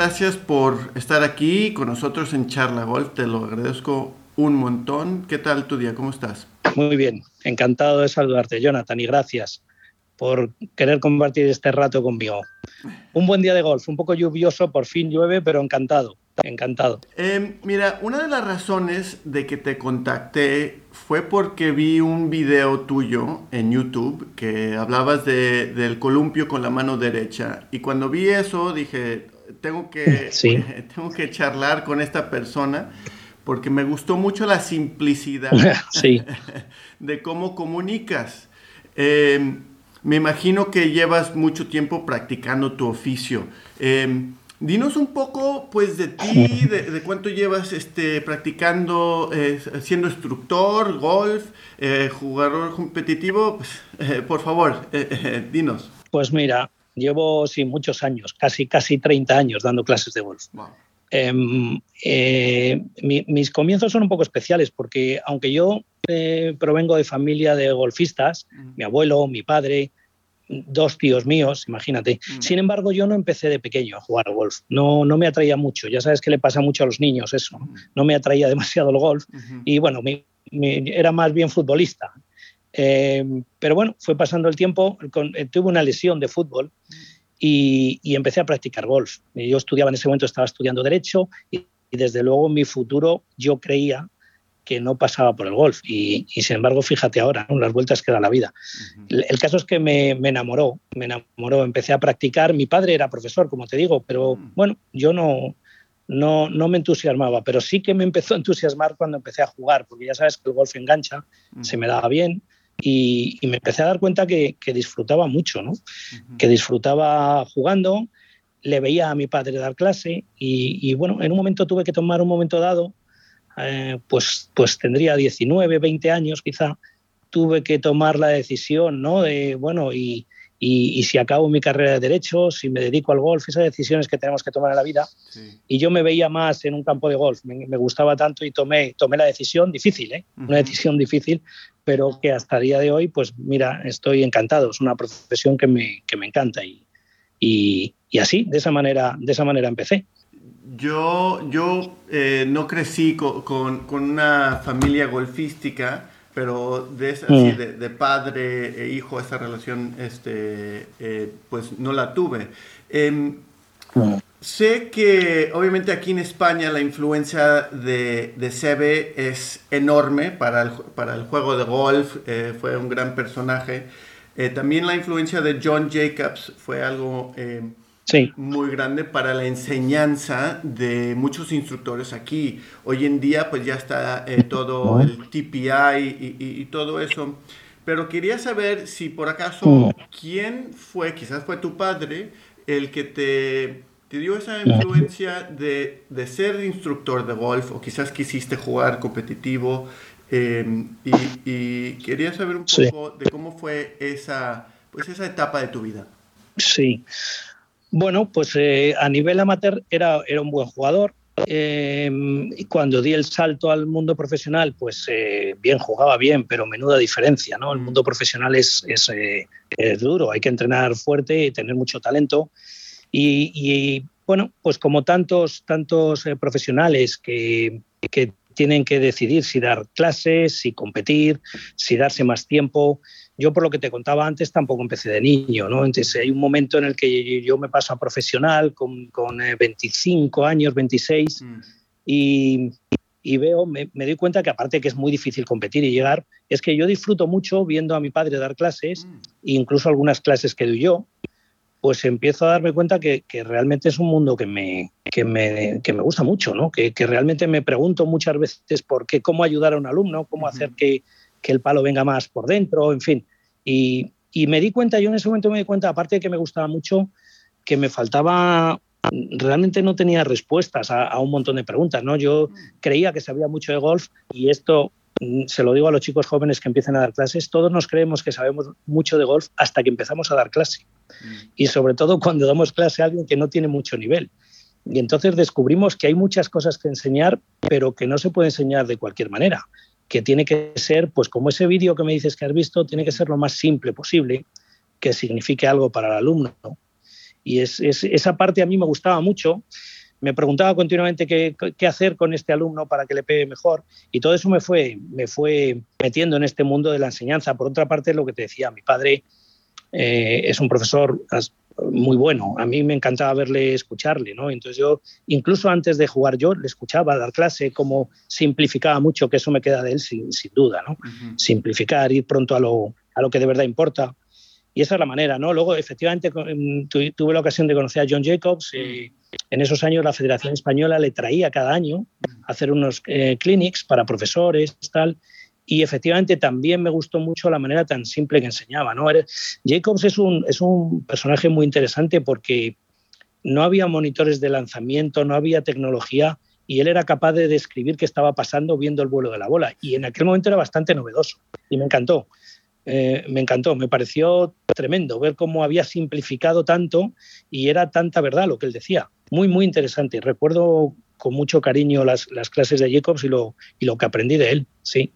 Eh, gracias por estar aquí con nosotros en Charla Golf, te lo agradezco un montón. ¿Qué tal tu día? ¿Cómo estás? Muy bien, encantado de saludarte, Jonathan, y gracias por querer compartir este rato conmigo. Un buen día de golf, un poco lluvioso, por fin llueve, pero encantado, encantado. Em, mira, una de las razones de que te contacté fue porque vi un video tuyo en YouTube que hablabas de, del columpio con la mano derecha y cuando vi eso dije, tengo que, tengo que charlar con esta persona porque me gustó mucho la simplicidad de cómo comunicas. Eh, me imagino que llevas mucho tiempo practicando tu oficio. Em, dinos un poco, pues, de ti, de, cuánto llevas este, practicando, eh, siendo instructor, golf, eh, jugador competitivo. Pues, por favor, dinos. Pues mira, llevo sí muchos años, casi casi 30 años dando clases de golf. Em, mis comienzos son un poco especiales porque aunque yo provengo de familia de golfistas, mi abuelo, mi padre, dos tíos míos, imagínate. Sin embargo, yo no empecé de pequeño a jugar al golf. No, no me atraía mucho. Ya sabes que le pasa mucho a los niños eso. No me atraía demasiado el golf. Y bueno, era más bien futbolista. Eh, pero bueno, fue pasando el tiempo. Eh, tuve una lesión de fútbol y, empecé a practicar golf. Yo estudiaba en ese momento, estaba estudiando Derecho y, y desde luego mi futuro yo creía que no pasaba por el golf. Y, sin embargo, fíjate ahora, las vueltas que da la vida. el, caso es que me, enamoró, me enamoró, empecé a practicar. Mi padre era profesor, como te digo, pero mm. bueno, yo no, no, no me entusiasmaba, pero sí que me empezó a entusiasmar cuando empecé a jugar, porque ya sabes que el golf engancha, mm. se me daba bien. Y, me empecé a dar cuenta que, disfrutaba mucho, ¿no? que disfrutaba jugando, le veía a mi padre dar clase y, y, bueno, en un momento tuve que tomar un momento dado eh, pues, pues tendría 19, 20 años quizá, tuve que tomar la decisión, ¿no? De, bueno, y, y, si acabo mi carrera de Derecho, si me dedico al golf, esas decisiones que tenemos que tomar en la vida. Y yo me veía más en un campo de golf, me, gustaba tanto y tomé, tomé la decisión, difícil, ¿eh? Una decisión difícil, pero que hasta el día de hoy, pues mira, estoy encantado, es una profesión que me, que me encanta y, y, y así, de esa manera, de esa manera empecé. Yo, yo eh, no crecí con, una familia golfística, pero de, mm. de, padre e hijo, esa relación, este, eh, pues no la tuve. Em. Sé que obviamente aquí en España la influencia de, de Sebe es enorme para el, para el juego de golf, eh, fue un gran personaje. también la influencia de John Jacobs fue algo em, muy grande para la enseñanza de muchos instructores aquí. Hoy en día pues ya está eh, todo el TPI y, todo eso. Pero quería saber si por acaso. ¿quién fue, quizás fue tu padre, el que te, te dio esa influencia de, de, ser instructor de golf o quizás quisiste jugar competitivo? Em, y, quería saber un poco de cómo fue esa, pues esa etapa de tu vida. Sí, bueno, pues eh, a nivel amateur era, era un buen jugador. Eh, y cuando di el salto al mundo profesional, pues eh, bien jugaba bien, pero menuda diferencia, ¿no? El mm. mundo profesional es, es, duro, hay que entrenar fuerte y tener mucho talento. Y, bueno, pues como tantos, tantos profesionales que, que tienen que decidir si dar clases, si competir, si darse más tiempo, yo, por lo que te contaba antes, tampoco empecé de niño, ¿no? Entonces, hay un momento en el que yo me paso a profesional con, con 25 eh, años, 26, mm. y, y, veo, me, doy cuenta que aparte que es muy difícil competir y llegar, es que yo disfruto mucho viendo a mi padre dar clases, mm. incluso algunas clases que doy yo, pues empiezo a darme cuenta que, que realmente es un mundo que me, que me, que me gusta mucho, ¿no? Que, que, realmente me pregunto muchas veces por qué, cómo ayudar a un alumno, cómo hacer que, que el palo venga más por dentro, en fin. Y, me di cuenta, yo en ese momento me di cuenta, aparte de que me gustaba mucho, que me faltaba, realmente no tenía respuestas a, un montón de preguntas, ¿no? Yo creía que sabía mucho de golf y esto mm, se lo digo a los chicos jóvenes que empiecen a dar clases, todos nos creemos que sabemos mucho de golf hasta que empezamos a dar clase. Y sobre todo cuando damos clase a alguien que no tiene mucho nivel. Y entonces descubrimos que hay muchas cosas que enseñar, pero que no se puede enseñar de cualquier manera que tiene que ser, pues como ese vídeo que me dices que has visto, tiene que ser lo más simple posible, que signifique algo para el alumno. Y es, esa parte a mí me gustaba mucho. Me preguntaba continuamente qué, qué, hacer con este alumno para que le pegue mejor. Y todo eso me fue, me fue metiendo en este mundo de la enseñanza. Por otra parte, lo que te decía, mi padre eh, es un profesor muy bueno. A mí me encantaba verle escucharle, ¿no? Entonces yo, incluso antes de jugar yo, le escuchaba dar clase, como simplificaba mucho, que eso me queda de él sin, duda, ¿no? Simplificar, ir pronto a lo, a lo que de verdad importa. Y esa es la manera, ¿no? Luego, efectivamente, mm, tuve la ocasión de conocer a John Jacobs. Eh, en esos años la Federación Española le traía cada año a hacer unos eh, clinics para profesores, tal. Y efectivamente también me gustó mucho la manera tan simple que enseñaba. ¿no? Jacobs es un, es un personaje muy interesante porque no había monitores de lanzamiento, no había tecnología y él era capaz de describir qué estaba pasando viendo el vuelo de la bola. Y en aquel momento era bastante novedoso y me encantó. Eh, me encantó, me pareció tremendo ver cómo había simplificado tanto y era tanta verdad lo que él decía. Muy, muy interesante. Recuerdo con mucho cariño las, las clases de Jacobs y lo, y lo que aprendí de él, sí.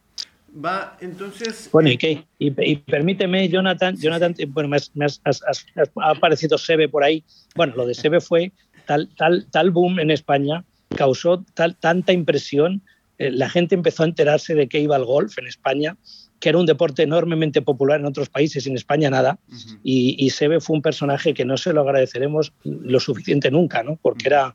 Va, entonces. Bueno, ¿y qué? Y, permíteme, Jonathan, Jonathan, bueno, me, ha aparecido Sebe por ahí. Bueno, lo de Sebe fue tal, tal, tal boom en España, causó tal, tanta impresión. Eh, la gente empezó a enterarse de que iba al golf en España, que era un deporte enormemente popular en otros países, en España nada. y, y, Sebe fue un personaje que no se lo agradeceremos lo suficiente nunca, ¿no? Porque era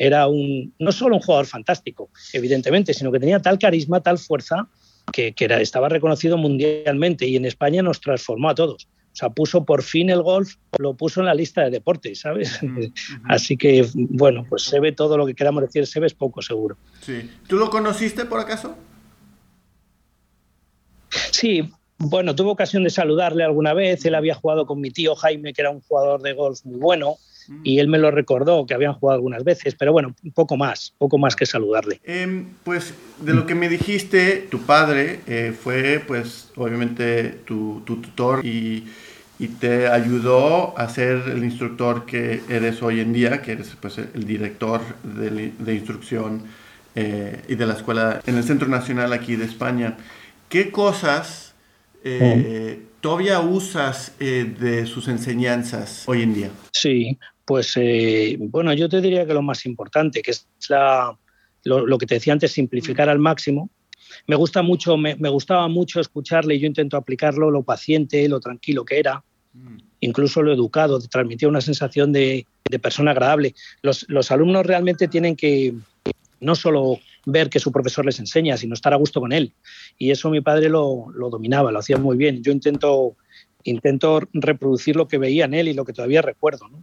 era un, no solo un jugador fantástico, evidentemente, sino que tenía tal carisma, tal fuerza, que, era, estaba reconocido mundialmente y en España nos transformó a todos. O sea, puso por fin el golf, lo puso en la lista de deportes, ¿sabes? Así que, bueno, pues se ve todo lo que queramos decir, se ve es poco seguro. Sí. ¿Tú lo conociste por acaso? Sí, bueno, tuve ocasión de saludarle alguna vez. Él había jugado con mi tío Jaime, que era un jugador de golf muy bueno y él me lo recordó que habían jugado algunas veces, pero bueno, poco más, poco más que saludarle. Em, pues de lo que me dijiste, tu padre eh, fue pues obviamente tu, tutor y, y, te ayudó a ser el instructor que eres hoy en día, que eres pues el director de, de instrucción eh, y de la escuela en el Centro Nacional aquí de España. ¿Qué cosas... Eh, ¿Todavía usas de sus enseñanzas hoy en día? Sí, pues eh, bueno, yo te diría que lo más importante, que es lo, que te decía antes, simplificar al máximo. Me gusta mucho, me, gustaba mucho escucharle y yo intento aplicarlo, lo paciente, lo tranquilo que era, mm. incluso lo educado, transmitía una sensación de, persona agradable. Los, alumnos realmente tienen que no solo ver que su profesor les enseña, sino estar a gusto con él. Y eso mi padre lo, lo dominaba, lo hacía muy bien. Yo intento, intento reproducir lo que veía en él y lo que todavía recuerdo. ¿no?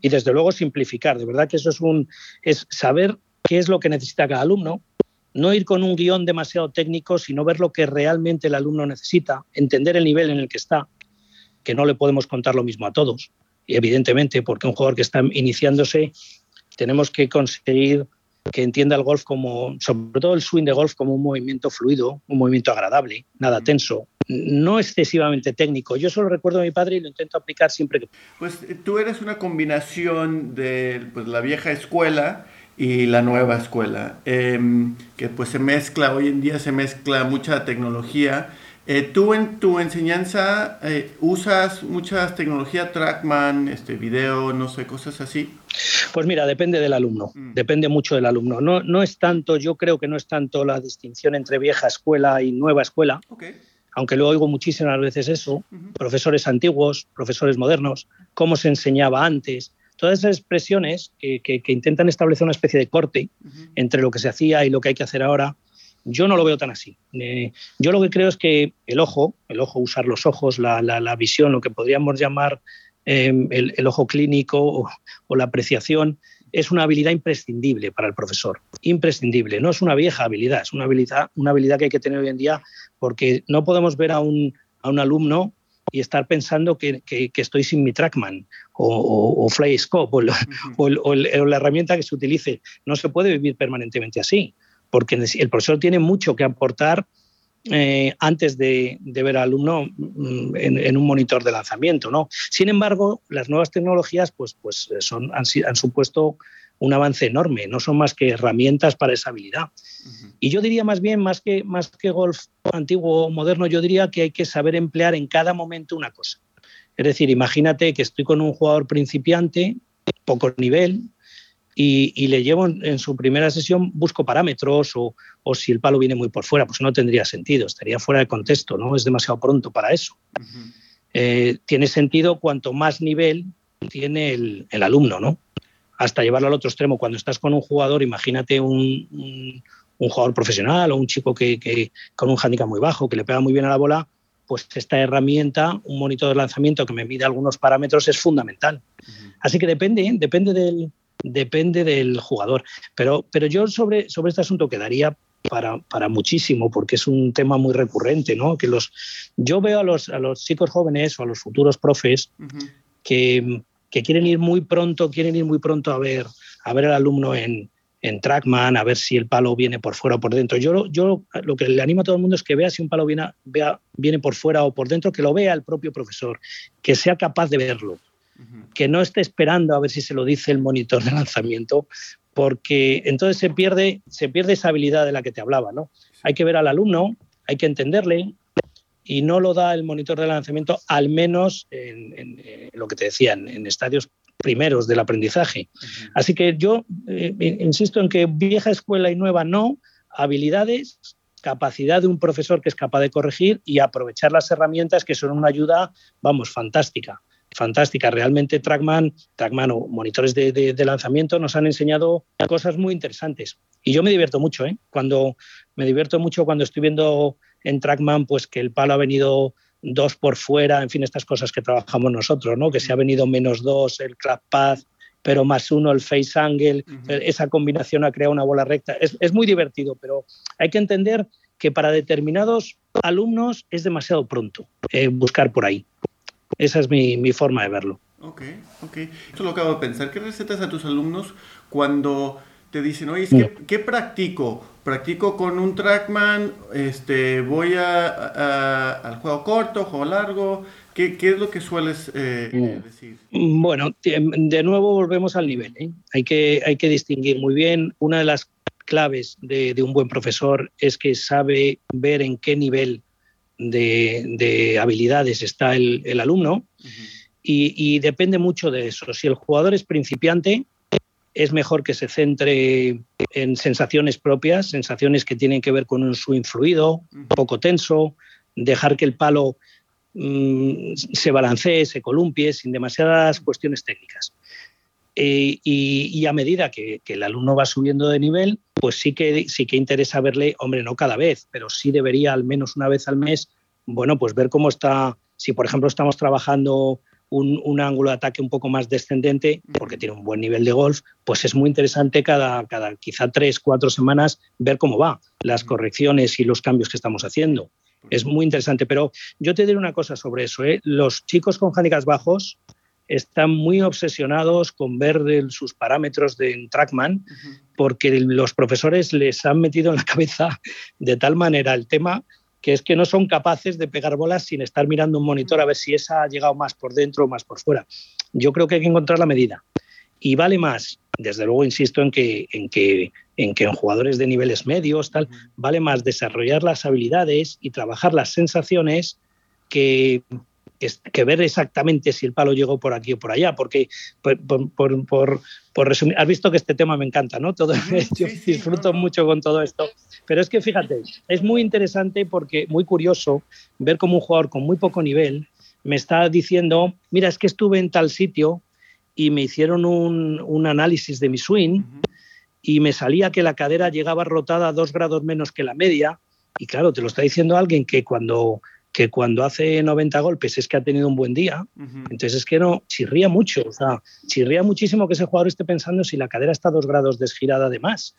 Y desde luego simplificar. De verdad que eso es, un, es saber qué es lo que necesita cada alumno, no ir con un guion demasiado técnico, sino ver lo que realmente el alumno necesita, entender el nivel en el que está, que no le podemos contar lo mismo a todos. Y evidentemente, porque un jugador que está iniciándose, tenemos que conseguir que entienda el golf como, sobre todo el swing de golf, como un movimiento fluido, un movimiento agradable, nada tenso, no excesivamente técnico. Yo solo recuerdo a mi padre y lo intento aplicar siempre que Pues eh, tú eres una combinación de pues, la vieja escuela y la nueva escuela, em, que pues se mezcla, hoy en día se mezcla mucha tecnología. Eh, ¿Tú en tu enseñanza eh, usas mucha tecnología, Trackman, este, video, no sé, cosas así? Pues mira, depende del alumno, mm. depende mucho del alumno. No, no es tanto, yo creo que no es tanto la distinción entre vieja escuela y nueva escuela. Okay aunque lo oigo muchísimas veces eso, profesores antiguos, profesores modernos, cómo se enseñaba antes, todas esas expresiones que, intentan establecer una especie de corte entre lo que se hacía y lo que hay que hacer ahora, yo no lo veo tan así. Eh, yo lo que creo es que el ojo, el ojo, usar los ojos, la, visión, lo que podríamos llamar em, el, ojo clínico o, la apreciación, es una habilidad imprescindible para el profesor. Imprescindible. No es una vieja habilidad, es una habilidad, una habilidad que hay que tener hoy en día porque no podemos ver a un, a un alumno y estar pensando que, que, estoy sin mi trackman o, o, Flyscope o, o, la herramienta que se utilice. No se puede vivir permanentemente así, porque el profesor tiene mucho que aportar eh, antes de, de, ver al alumno mm, en, en, un monitor de lanzamiento. ¿no? Sin embargo, las nuevas tecnologías pues, pues son, han, han supuesto un avance enorme, no son más que herramientas para esa habilidad. Y yo diría más bien, más que, más que golf antiguo o moderno, yo diría que hay que saber emplear en cada momento una cosa. Es decir, imagínate que estoy con un jugador principiante, poco nivel, y, le llevo en, su primera sesión, busco parámetros o, si el palo viene muy por fuera, pues no tendría sentido, estaría fuera de contexto, ¿no? Es demasiado pronto para eso. Eh, tiene sentido cuanto más nivel tiene el, alumno, ¿no? Hasta llevarlo al otro extremo. Cuando estás con un jugador, imagínate un, jugador profesional o un chico que, con un handicap muy bajo, que le pega muy bien a la bola, pues esta herramienta, un monitor de lanzamiento que me mide algunos parámetros es fundamental. Así que depende, ¿eh? depende del, depende del jugador. Pero, pero yo sobre, sobre este asunto quedaría para, para, muchísimo, porque es un tema muy recurrente, ¿no? Que los, yo veo a los, a los chicos jóvenes o a los futuros profes que, que, quieren ir muy pronto, quieren ir muy pronto a ver, a ver al alumno en, en Trackman, a ver si el palo viene por fuera o por dentro. Yo, yo lo que le animo a todo el mundo es que vea si un palo viene, vea, viene por fuera o por dentro, que lo vea el propio profesor, que sea capaz de verlo que no esté esperando a ver si se lo dice el monitor de lanzamiento, porque entonces se pierde, se pierde esa habilidad de la que te hablaba. ¿no? Hay que ver al alumno, hay que entenderle, y no lo da el monitor de lanzamiento, al menos en, lo que te decía, en, estadios primeros del aprendizaje. Así que yo eh, insisto en que vieja escuela y nueva no, habilidades, capacidad de un profesor que es capaz de corregir y aprovechar las herramientas que son una ayuda, vamos, fantástica fantástica. Realmente Trackman, Trackman o monitores de, lanzamiento nos han enseñado cosas muy interesantes. Y yo me divierto mucho, ¿eh? Cuando me divierto mucho cuando estoy viendo en Trackman, pues que el palo ha venido dos por fuera, en fin, estas cosas que trabajamos nosotros, ¿no? Que se ha venido menos dos el clap path, pero más uno el face angle, esa combinación ha creado una bola recta. Es, muy divertido, pero hay que entender que para determinados alumnos es demasiado pronto eh, buscar por ahí. Esa es mi, forma de verlo. Ok, ok. Esto lo acabo de pensar. ¿Qué recetas a tus alumnos cuando te dicen, oye, mm. ¿qué practico? ¿Practico con un trackman? Este, ¿Voy a, al juego corto, juego largo? ¿Qué, es lo que sueles eh, decir? Bueno, de nuevo volvemos al nivel. ¿eh? Hay, que, hay que distinguir muy bien. Una de las claves de, un buen profesor es que sabe ver en qué nivel de, habilidades está el, alumno y, depende mucho de eso. Si el jugador es principiante, es mejor que se centre en sensaciones propias, sensaciones que tienen que ver con un swing fluido, poco tenso, dejar que el palo mm, se balancee, se columpie, sin demasiadas cuestiones técnicas. Eh, y, a medida que, el alumno va subiendo de nivel, pues sí que, sí que interesa verle, hombre, no cada vez, pero sí debería al menos una vez al mes, bueno, pues ver cómo está, si por ejemplo estamos trabajando un, ángulo de ataque un poco más descendente, porque tiene un buen nivel de golf, pues es muy interesante cada, cada quizá tres, cuatro semanas ver cómo va, las correcciones y los cambios que estamos haciendo. Es muy interesante, pero yo te diré una cosa sobre eso. ¿eh? Los chicos con handicaps bajos, están muy obsesionados con ver sus parámetros de Trackman, porque los profesores les han metido en la cabeza de tal manera el tema que es que no son capaces de pegar bolas sin estar mirando un monitor a ver si esa ha llegado más por dentro o más por fuera. Yo creo que hay que encontrar la medida. Y vale más, desde luego insisto en que en, que, en, que en jugadores de niveles medios, tal, vale más desarrollar las habilidades y trabajar las sensaciones que, que, ver exactamente si el palo llegó por aquí o por allá, porque por, resumir, has visto que este tema me encanta, ¿no? Todo, yo disfruto mucho con todo esto, pero es que fíjate, es muy interesante porque muy curioso ver cómo un jugador con muy poco nivel me está diciendo, mira, es que estuve en tal sitio y me hicieron un, análisis de mi swing y me salía que la cadera llegaba rotada a dos grados menos que la media. Y claro, te lo está diciendo alguien que cuando que cuando hace 90 golpes es que ha tenido un buen día, entonces es que no, chirría mucho, o sea, chirría muchísimo que ese jugador esté pensando si la cadera está a dos grados desgirada de más.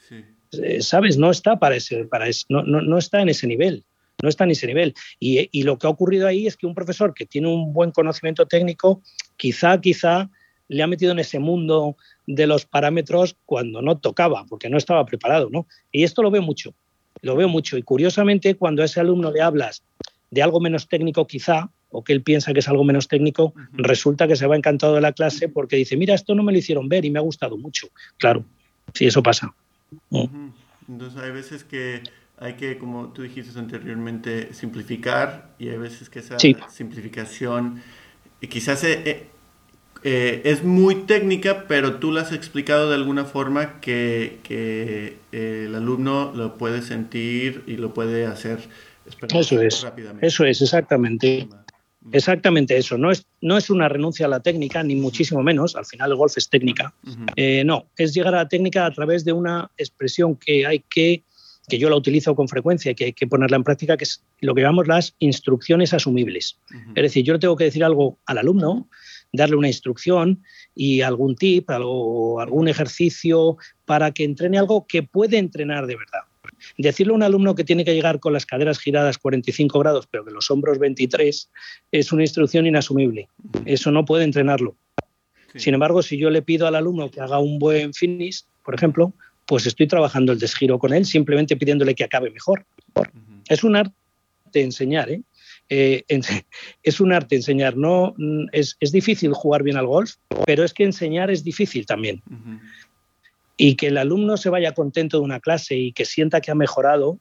Eh, ¿Sabes? No está para ese, para ese, no, no, no, está en ese nivel. No está en ese nivel. Y, y, lo que ha ocurrido ahí es que un profesor que tiene un buen conocimiento técnico, quizá, quizá le ha metido en ese mundo de los parámetros cuando no tocaba, porque no estaba preparado, ¿no? Y esto lo veo mucho, lo veo mucho. Y curiosamente, cuando a ese alumno le hablas de algo menos técnico quizá, o que él piensa que es algo menos técnico, resulta que se va encantado de la clase porque dice, mira, esto no me lo hicieron ver y me ha gustado mucho. Claro, sí, eso pasa. Mm. Entonces hay veces que hay que, como tú dijiste anteriormente, simplificar y hay veces que esa simplificación quizás es muy técnica, pero tú la has explicado de alguna forma que, que el alumno lo puede sentir y lo puede hacer eso es, eso es, exactamente. Exactamente eso. No es, no es una renuncia a la técnica, ni muchísimo menos. Al final el golf es técnica. Eh, no, es llegar a la técnica a través de una expresión que hay que, que yo la utilizo con frecuencia y que hay que ponerla en práctica, que es lo que llamamos las instrucciones asumibles. Es decir, yo le tengo que decir algo al alumno, darle una instrucción y algún tip, algo, algún ejercicio para que entrene algo que puede entrenar de verdad. Decirle a un alumno que tiene que llegar con las caderas giradas 45 grados, pero que los hombros 23, es una instrucción inasumible. Eso no puede entrenarlo. Sin embargo, si yo le pido al alumno que haga un buen finish, por ejemplo, pues estoy trabajando el desgiro con él, simplemente pidiéndole que acabe mejor. Es un arte enseñar, ¿eh? Eh, es un arte enseñar. No, es, difícil jugar bien al golf, pero es que enseñar es difícil también y que el alumno se vaya contento de una clase y que sienta que ha mejorado,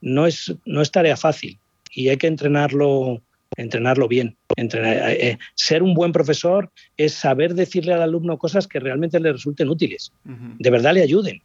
no es, no es tarea fácil y hay que entrenarlo, entrenarlo bien. Entrenar, eh, eh, ser un buen profesor es saber decirle al alumno cosas que realmente le resulten útiles, de verdad le ayuden.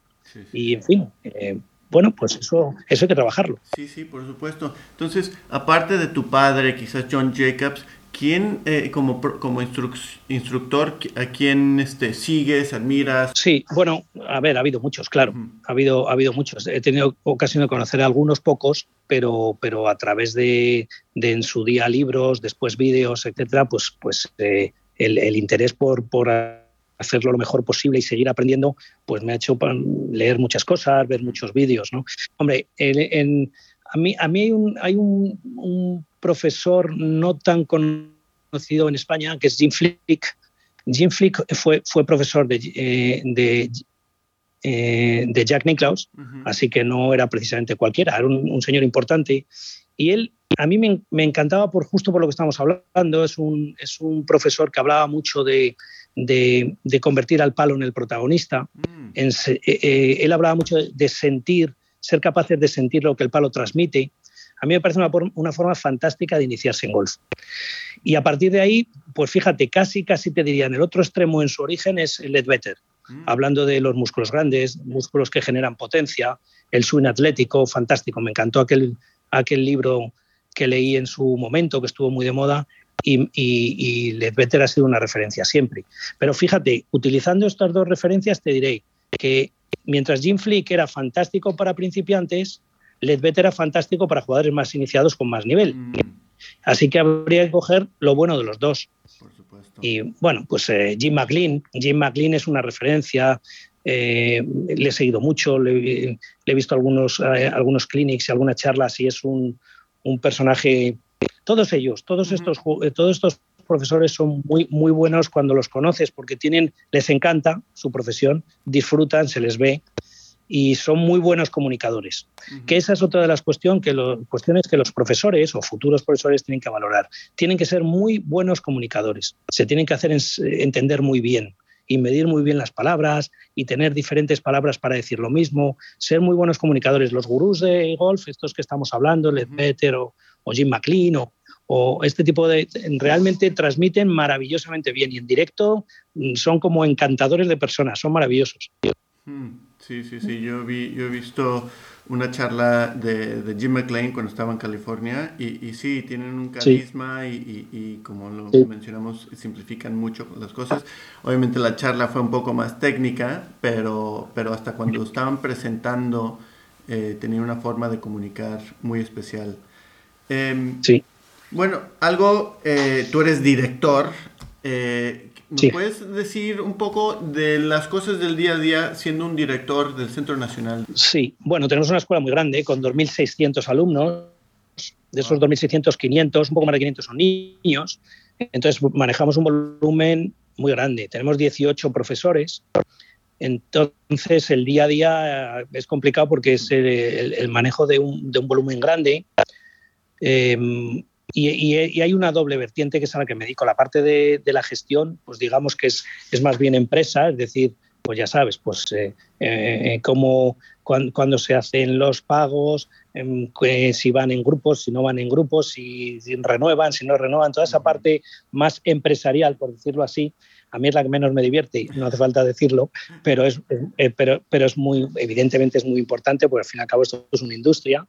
Y en fin, eh, bueno, pues eso, eso hay que trabajarlo. Sí, sí, por supuesto. Entonces, aparte de tu padre, quizás John Jacobs, ¿Quién, eh, como, como instructor, a quién este, sigues, admiras? Sí, bueno, a ver, ha habido muchos, claro, ha, habido, ha habido muchos. He tenido ocasión de conocer a algunos pocos, pero, pero a través de, en su día libros, después vídeos, etcétera, pues, pues eh, el, interés por, por hacerlo lo mejor posible y seguir aprendiendo, pues me ha hecho leer muchas cosas, ver muchos vídeos, ¿no? Hombre, en, a mí, a mí hay un, hay un profesor no tan conocido en España, que es Jim Flick. Jim Flick fue, fue profesor de, eh, de, eh, de, Jack Nicklaus, así que no era precisamente cualquiera, era un, señor importante. Y él, a mí me, me, encantaba por justo por lo que estamos hablando, es un, es un profesor que hablaba mucho de, de, de convertir al palo en el protagonista. Mm. Eh, él hablaba mucho de sentir, ser capaces de sentir lo que el palo transmite a mí me parece una, forma fantástica de iniciarse en golf. Y a partir de ahí, pues fíjate, casi, casi te diría, en el otro extremo en su origen es Ledbetter, mm. hablando de los músculos grandes, músculos que generan potencia, el swing atlético, fantástico. Me encantó aquel, aquel libro que leí en su momento, que estuvo muy de moda, y, y, Ledbetter ha sido una referencia siempre. Pero fíjate, utilizando estas dos referencias, te diré que mientras Jim Flick era fantástico para principiantes, Ledbetter era fantástico para jugadores más iniciados con más nivel. Mm. Así que habría que coger lo bueno de los dos. Y bueno, pues eh, Jim McLean. Jim McLean es una referencia. Eh, le he seguido mucho, le, he visto algunos, eh, algunos clinics y algunas charlas y es un, personaje. Todos ellos, todos estos, todos estos profesores son muy, muy buenos cuando los conoces porque tienen, les encanta su profesión, disfrutan, se les ve y son muy buenos comunicadores. Que esa es otra de las cuestiones que, cuestiones que los profesores o futuros profesores tienen que valorar. Tienen que ser muy buenos comunicadores. Se tienen que hacer entender muy bien y medir muy bien las palabras y tener diferentes palabras para decir lo mismo, ser muy buenos comunicadores. Los gurús de golf, estos que estamos hablando, Led Peter o, Jim McLean o, este tipo de... realmente transmiten maravillosamente bien y en directo mm, son como encantadores de personas, son maravillosos. Sí, sí, sí. Yo, vi, yo he visto una charla de, Jim McLean cuando estaba en California y, y sí, tienen un carisma y, y, como lo mencionamos, simplifican mucho las cosas. Obviamente la charla fue un poco más técnica, pero, pero hasta cuando estaban presentando eh, tenían una forma de comunicar muy especial. Em, sí. Bueno, algo, eh, tú eres director. Eh, ¿Me puedes decir un poco de las cosas del día a día siendo un director del Centro Nacional? Sí, bueno, tenemos una escuela muy grande con 2.600 alumnos. De esos 2.600, 500, un poco más de 500 son niños. Entonces manejamos un volumen muy grande. Tenemos 18 profesores. Entonces el día a día es complicado porque es el, manejo de un, de un, volumen grande. Eh, y, hay una doble vertiente que es a la que me dedico. La parte de, la gestión, pues digamos que es, es, más bien empresa, es decir, pues ya sabes, pues eh, eh, cómo, cuando, se hacen los pagos, em, si van en grupos, si no van en grupos, si, renuevan, si no renuevan, toda esa parte más empresarial, por decirlo así, a mí es la que menos me divierte, no hace falta decirlo, pero es, eh, pero, pero es muy, evidentemente es muy importante, porque al fin y al cabo esto es una industria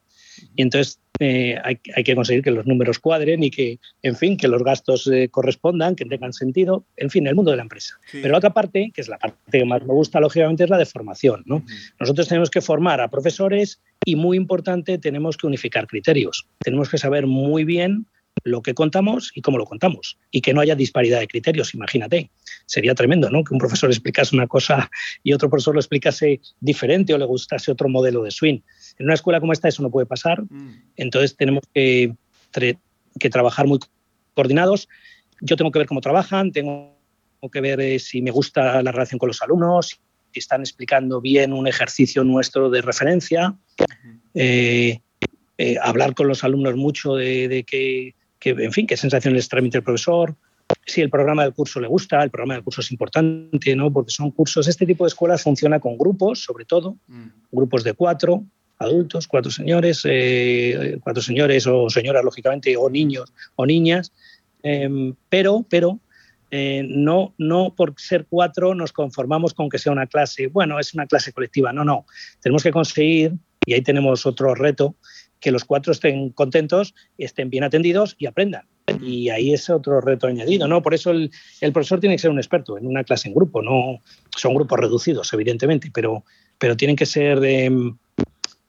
y entonces eh, hay, que conseguir que los números cuadren y que, en fin, que los gastos eh, correspondan, que tengan sentido, en fin, el mundo de la empresa. Pero la otra parte, que es la parte que más me gusta, lógicamente, es la de formación. ¿no? Nosotros tenemos que formar a profesores y, muy importante, tenemos que unificar criterios. Tenemos que saber muy bien lo que contamos y cómo lo contamos. Y que no haya disparidad de criterios, imagínate. Sería tremendo, ¿no? Que un profesor explicase una cosa y otro profesor lo explicase diferente o le gustase otro modelo de swing. En una escuela como esta eso no puede pasar, mm. entonces tenemos que, que, trabajar muy coordinados. Yo tengo que ver cómo trabajan, tengo que ver eh, si me gusta la relación con los alumnos, si están explicando bien un ejercicio nuestro de referencia, eh, eh, hablar con los alumnos mucho de, que, que, en fin, qué sensaciones transmite el profesor, si el programa del curso le gusta, el programa del curso es importante, ¿no? porque son cursos, este tipo de escuelas funciona con grupos, sobre todo, mm. grupos de cuatro, adultos, cuatro señores, eh, cuatro señores o señoras, lógicamente, o niños o niñas, em, pero, pero eh, no, no por ser cuatro nos conformamos con que sea una clase, bueno, es una clase colectiva, no, no, tenemos que conseguir, y ahí tenemos otro reto, que los cuatro estén contentos, estén bien atendidos y aprendan. Y ahí es otro reto añadido, ¿no? Por eso el, el, profesor tiene que ser un experto en una clase en grupo, no son grupos reducidos, evidentemente, pero, pero tienen que ser de,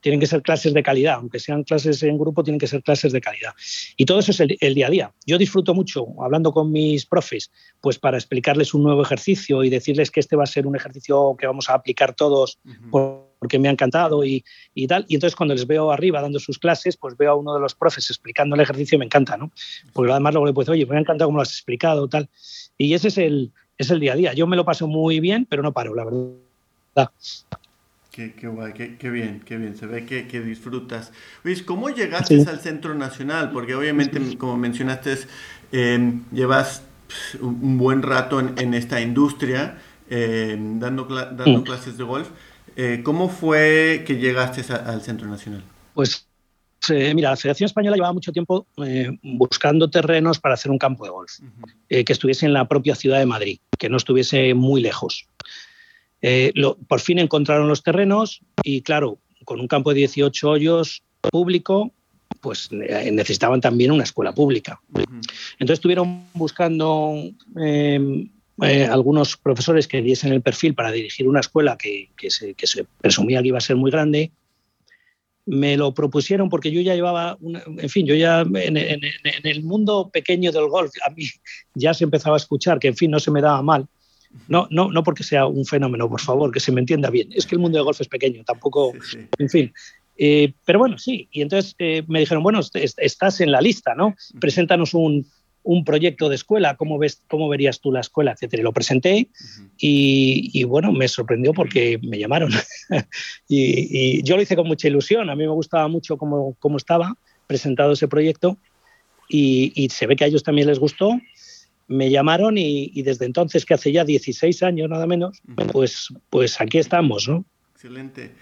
tienen que ser clases de calidad, aunque sean clases en grupo, tienen que ser clases de calidad. Y todo eso es el, día a día. Yo disfruto mucho hablando con mis profes, pues para explicarles un nuevo ejercicio y decirles que este va a ser un ejercicio que vamos a aplicar todos porque me ha encantado y, tal. Y entonces cuando les veo arriba dando sus clases, pues veo a uno de los profes explicando el ejercicio y me encanta, ¿no? Porque además luego le puedo decir, oye, me ha encantado cómo lo has explicado, tal. Y ese es el, es el día a día. Yo me lo paso muy bien, pero no paro, la verdad. Qué, guay, qué, bien, qué bien. Se ve que, disfrutas. Luis, ¿cómo llegaste al Centro Nacional? Porque obviamente, como mencionaste, em, llevas un buen rato en, esta industria, em, dando, dando mm. clases de golf. Eh, ¿Cómo fue que llegaste al Centro Nacional? Pues eh, mira, la Federación Española llevaba mucho tiempo eh, buscando terrenos para hacer un campo de golf, que estuviese en la propia ciudad de Madrid, que no estuviese muy lejos. Eh, por fin encontraron los terrenos y, claro, con un campo de 18 hoyos público, pues eh, necesitaban también una escuela pública. Entonces estuvieron buscando em, eh, algunos profesores que diesen el perfil para dirigir una escuela que, se, presumía que iba a ser muy grande. Me lo propusieron porque yo ya llevaba, en fin, yo ya en, en, el mundo pequeño del golf, a mí ya se empezaba a escuchar que, en fin, no se me daba mal. No, no, no porque sea un fenómeno, por favor, que se me entienda bien. Es que el mundo del golf es pequeño, tampoco, en fin. Eh, pero bueno, sí. Y entonces eh, me dijeron, bueno, estás en la lista, ¿no? Preséntanos un, proyecto de escuela, ¿cómo, ves, cómo verías tú la escuela, etcétera. Y lo presenté y, bueno, me sorprendió porque me llamaron. y, yo lo hice con mucha ilusión. A mí me gustaba mucho cómo, cómo estaba presentado ese proyecto y, y, se ve que a ellos también les gustó me llamaron y, desde entonces, que hace ya 16 años nada menos, pues, pues aquí estamos, ¿no? Excelente.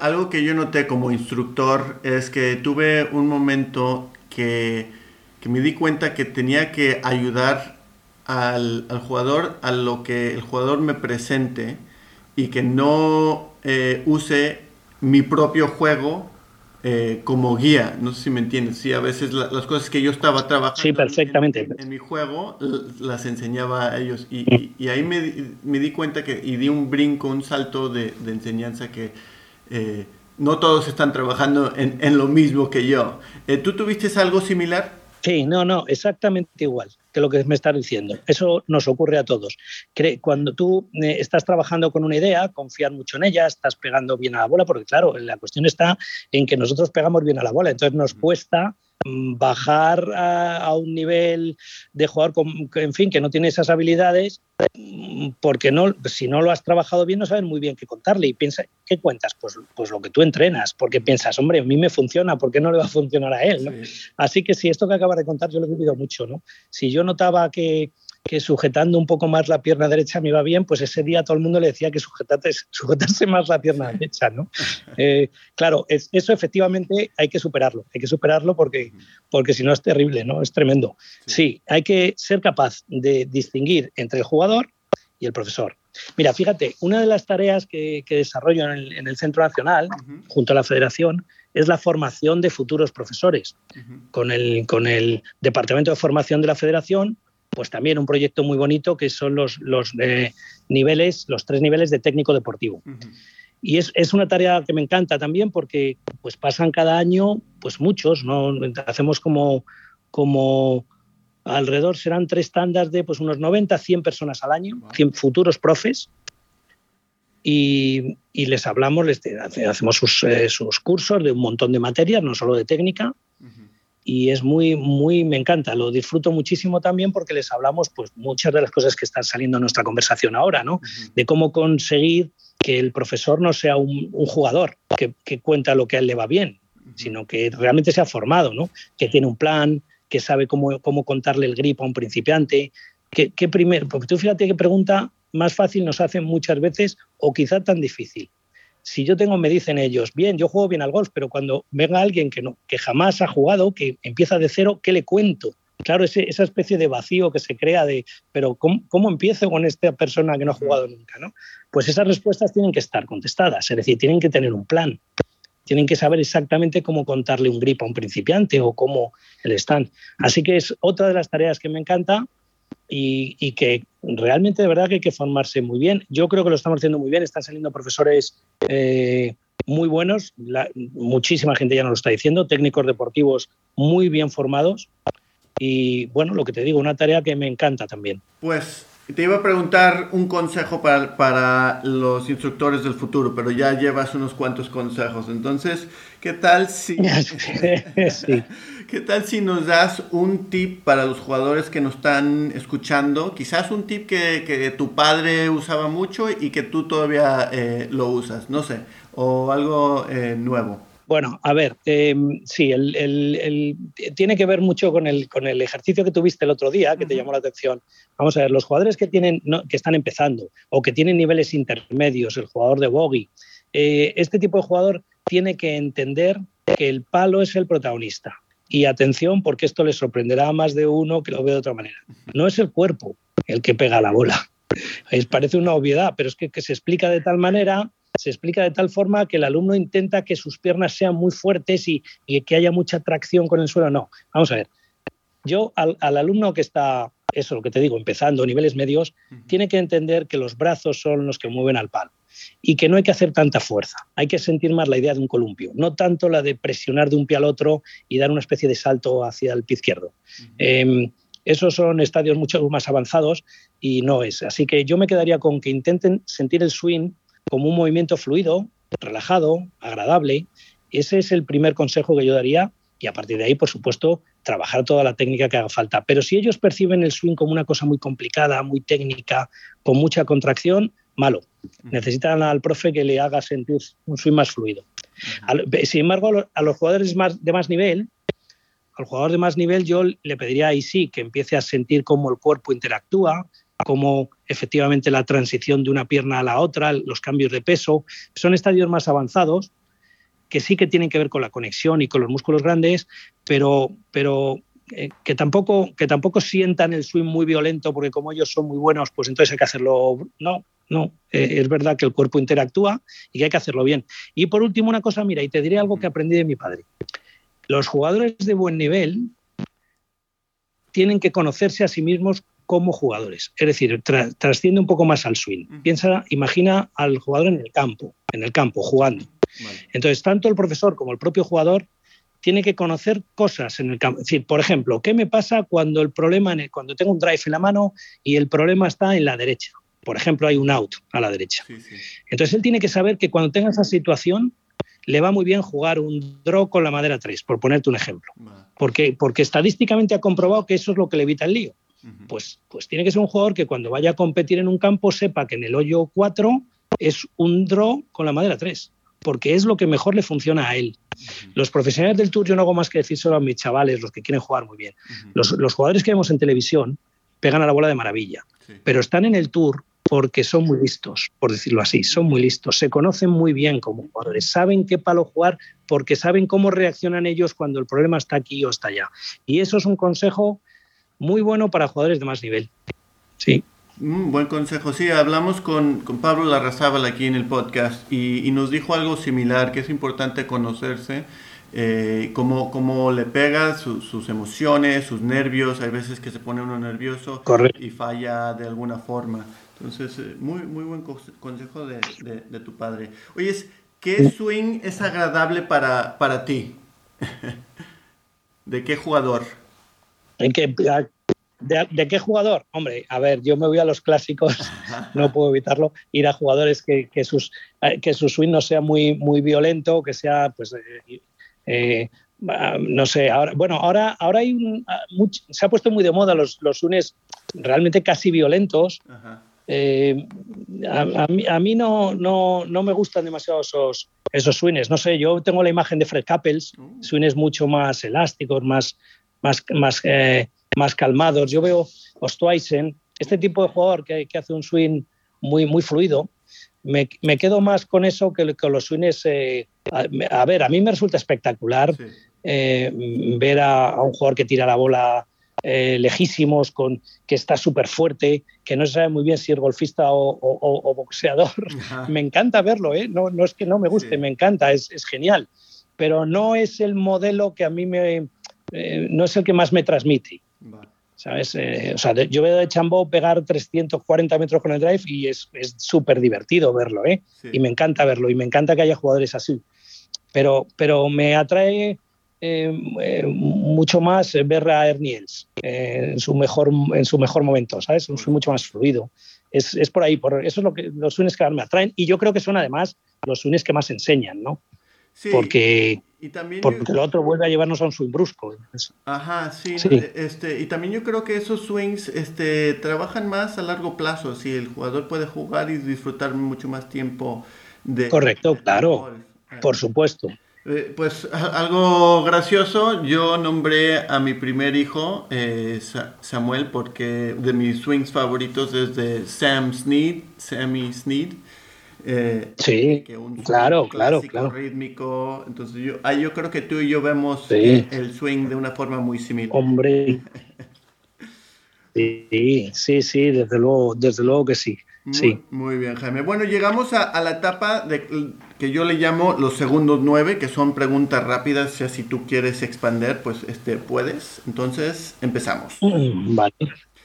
Algo que yo noté como instructor es que tuve un momento que, que me di cuenta que tenía que ayudar al, al, jugador a lo que el jugador me presente y que no eh, use mi propio juego eh, como guía, no sé si me entiendes, sí, a veces las cosas que yo estaba trabajando sí, perfectamente. En, mi juego las enseñaba a ellos y, y, ahí me, me, di cuenta que y di un brinco, un salto de, de enseñanza que eh, no todos están trabajando en, en, lo mismo que yo. ¿Tú tuviste algo similar? Sí, no, no, exactamente igual que lo que me estás diciendo. Eso nos ocurre a todos. Cuando tú eh, estás trabajando con una idea, confías mucho en ella, estás pegando bien a la bola, porque claro, la cuestión está en que nosotros pegamos bien a la bola, entonces nos cuesta bajar a, un nivel de jugador, en fin, que no tiene esas habilidades, porque no, si no lo has trabajado bien, no sabes muy bien qué contarle. Y piensa, ¿qué cuentas? Pues, pues lo que tú entrenas, porque piensas, hombre, a mí me funciona, ¿por qué no le va a funcionar a él? Así que si esto que acabas de contar, yo lo he vivido mucho, ¿no? Si yo notaba que, que sujetando un poco más la pierna derecha me iba bien, pues ese día todo el mundo le decía que sujetarse más la pierna derecha, ¿no? Eh, claro, eso efectivamente hay que superarlo, hay que superarlo porque, porque si no es terrible, ¿no? Es tremendo. Sí. hay que ser capaz de distinguir entre el jugador y el profesor. Mira, fíjate, una de las tareas que, desarrollo en el, Centro Nacional, junto a la Federación, es la formación de futuros profesores. con, el, con el Departamento de Formación de la Federación, pues también un proyecto muy bonito que son los, los eh, niveles, los tres niveles de técnico deportivo. Y es, es, una tarea que me encanta también porque pues pasan cada año pues muchos, ¿no? Hacemos como, como alrededor serán tres tandas de pues unos 90, 100 personas al año, 100 futuros profes, y, y les hablamos, les, hacemos sus, eh, sus, cursos de un montón de materias, no solo de técnica, y es muy, muy, me encanta, lo disfruto muchísimo también porque les hablamos pues muchas de las cosas que están saliendo en nuestra conversación ahora, ¿no? De cómo conseguir que el profesor no sea un, un jugador que, que, cuenta lo que a él le va bien, sino que realmente sea formado, ¿no? Que tiene un plan, que sabe cómo, cómo contarle el grip a un principiante. ¿Qué, qué primer, porque tú fíjate qué pregunta más fácil nos hacen muchas veces o quizá tan difícil. Si yo tengo, me dicen ellos, bien, yo juego bien al golf, pero cuando venga alguien que, no, que jamás ha jugado, que empieza de cero, ¿qué le cuento? Claro, ese, esa especie de vacío que se crea de, pero ¿cómo, ¿cómo, empiezo con esta persona que no ha jugado nunca? ¿no? Pues esas respuestas tienen que estar contestadas, es decir, tienen que tener un plan tienen que saber exactamente cómo contarle un grip a un principiante o cómo el stand. Así que es otra de las tareas que me encanta y, que realmente de verdad que hay que formarse muy bien. Yo creo que lo estamos haciendo muy bien, están saliendo profesores eh, muy buenos, muchísima gente ya nos lo está diciendo, técnicos deportivos muy bien formados y bueno, lo que te digo, una tarea que me encanta también. Pues te iba a preguntar un consejo para, para, los instructores del futuro, pero ya llevas unos cuantos consejos. Entonces, ¿qué tal si, ¿qué tal si nos das un tip para los jugadores que nos están escuchando? Quizás un tip que, que tu padre usaba mucho y que tú todavía eh, lo usas, no sé, o algo eh, nuevo. Bueno, a ver, eh, sí, tiene que ver mucho con el, con el ejercicio que tuviste el otro día, que te llamó la atención. Vamos a ver, los jugadores que, tienen, que están empezando o que tienen niveles intermedios, el jugador de bogey, eh, este tipo de jugador tiene que entender que el palo es el protagonista. Y atención, porque esto le sorprenderá a más de uno que lo ve de otra manera. No es el cuerpo el que pega la bola. Es, parece una obviedad, pero es que, que se explica de tal manera se explica de tal forma que el alumno intenta que sus piernas sean muy fuertes y, que haya mucha tracción con el suelo. No, vamos a ver. Yo al, alumno que está, eso lo que te digo, empezando niveles medios, tiene que entender que los brazos son los que mueven al palo y que no hay que hacer tanta fuerza. Hay que sentir más la idea de un columpio, no tanto la de presionar de un pie al otro y dar una especie de salto hacia el pie izquierdo. Em, esos son estadios mucho más avanzados y no es. Así que yo me quedaría con que intenten sentir el swing como un movimiento fluido, relajado, agradable. Ese es el primer consejo que yo daría y a partir de ahí, por supuesto, trabajar toda la técnica que haga falta. Pero si ellos perciben el swing como una cosa muy complicada, muy técnica, con mucha contracción, malo. Necesitan al profe que le haga sentir un swing más fluido. Sin embargo, a los jugadores de más nivel, al jugador de más nivel yo le pediría ahí sí que empiece a sentir cómo el cuerpo interactúa, como efectivamente la transición de una pierna a la otra, los cambios de peso, son estadios más avanzados que sí que tienen que ver con la conexión y con los músculos grandes, pero, pero eh, que, tampoco, que tampoco sientan el swing muy violento porque como ellos son muy buenos, pues entonces hay que hacerlo. No, no, eh, es verdad que el cuerpo interactúa y que hay que hacerlo bien. Y por último, una cosa, mira, y te diré algo que aprendí de mi padre. Los jugadores de buen nivel tienen que conocerse a sí mismos como jugadores. Es decir, trasciende un poco más al swing. Piensa, imagina al jugador en el campo, en el campo, jugando. Entonces, tanto el profesor como el propio jugador tiene que conocer cosas en el campo. Es decir, por ejemplo, ¿qué me pasa cuando el problema, en cuando tengo un drive en la mano y el problema está en la derecha? Por ejemplo, hay un out a la derecha. Entonces, él tiene que saber que cuando tenga esa situación, le va muy bien jugar un draw con la madera 3, por ponerte un ejemplo. Porque, porque estadísticamente ha comprobado que eso es lo que le evita el lío pues, pues tiene que ser un jugador que cuando vaya a competir en un campo sepa que en el hoyo 4 es un draw con la madera 3, porque es lo que mejor le funciona a él. Los profesionales del tour, yo no hago más que decir solo a mis chavales, los que quieren jugar muy bien. los, jugadores que vemos en televisión, pegan a la bola de maravilla. Pero están en el tour porque son muy listos, por decirlo así, son muy listos, se conocen muy bien como jugadores, saben qué palo jugar porque saben cómo reaccionan ellos cuando el problema está aquí o está allá. Y eso es un consejo muy bueno para jugadores de más nivel. Sí. Un buen consejo. Sí, hablamos con, con Pablo Larrazábal aquí en el podcast y, nos dijo algo similar, que es importante conocerse, eh, cómo, cómo, le pega sus emociones, sus nervios. Hay veces que se pone uno nervioso y falla de alguna forma. Entonces, eh, muy, muy buen consejo de, de, tu padre. Oye, ¿qué swing es agradable para, para ti? ¿De qué jugador? ¿En qué, de, qué jugador? Hombre, a ver, yo me voy a los clásicos, no puedo evitarlo, ir a jugadores que, que, sus, eh, que su swing no sea muy, muy violento, que sea, pues, eh, no sé, ahora, bueno, ahora, ahora hay ah, se ha puesto muy de moda los, los swings realmente casi violentos. Eh, a, mí, no, no, no, me gustan demasiado esos, esos swings. No sé, yo tengo la imagen de Fred Couples, uh. swings mucho más elásticos, más, más, más, eh, más calmados. Yo veo Ostweisen, este tipo de jugador que, que, hace un swing muy, muy fluido. Me, me quedo más con eso que con los swings. Eh, a, ver, a mí me resulta espectacular ver a, a, un jugador que tira la bola eh, lejísimos, con, que está súper fuerte, que no se sabe muy bien si es golfista o, boxeador. Me encanta verlo, ¿eh? no, no, es que no me guste, me encanta, es, es, genial. Pero no es el modelo que a mí me. Eh, no es el que más me transmite. ¿Sabes? o sea, yo veo de Chambó pegar 340 metros con el drive y es súper divertido verlo, ¿eh? Y me encanta verlo y me encanta que haya jugadores así. Pero, pero me atrae eh, eh, mucho más ver a Erniels eh, en, su mejor, en su mejor momento, ¿sabes? Es mucho más fluido. Es, es, por ahí, por, eso es lo que los swings que me atraen y yo creo que son además los swings que más enseñan, ¿no? Sí, porque, y también porque el otro vuelve a llevarnos a un swing brusco. Ajá, sí, Este, y también yo creo que esos swings este, trabajan más a largo plazo, si el jugador puede jugar y disfrutar mucho más tiempo de... Correcto, claro, por supuesto. Eh, pues algo gracioso, yo nombré a mi primer hijo eh, Samuel porque de mis swings favoritos es de Sam Sneed, Sammy Sneed. Eh, sí, claro, claro, claro. rítmico. Entonces yo, ah, yo creo que tú y yo vemos el swing de una forma muy similar. Hombre. sí, sí, sí, desde luego, desde luego que sí. Muy, sí. muy bien, Jaime. Bueno, llegamos a, la etapa de, que yo le llamo los segundos nueve, que son preguntas rápidas. Ya si tú quieres expander, pues este, puedes. Entonces, empezamos. Mm, vale,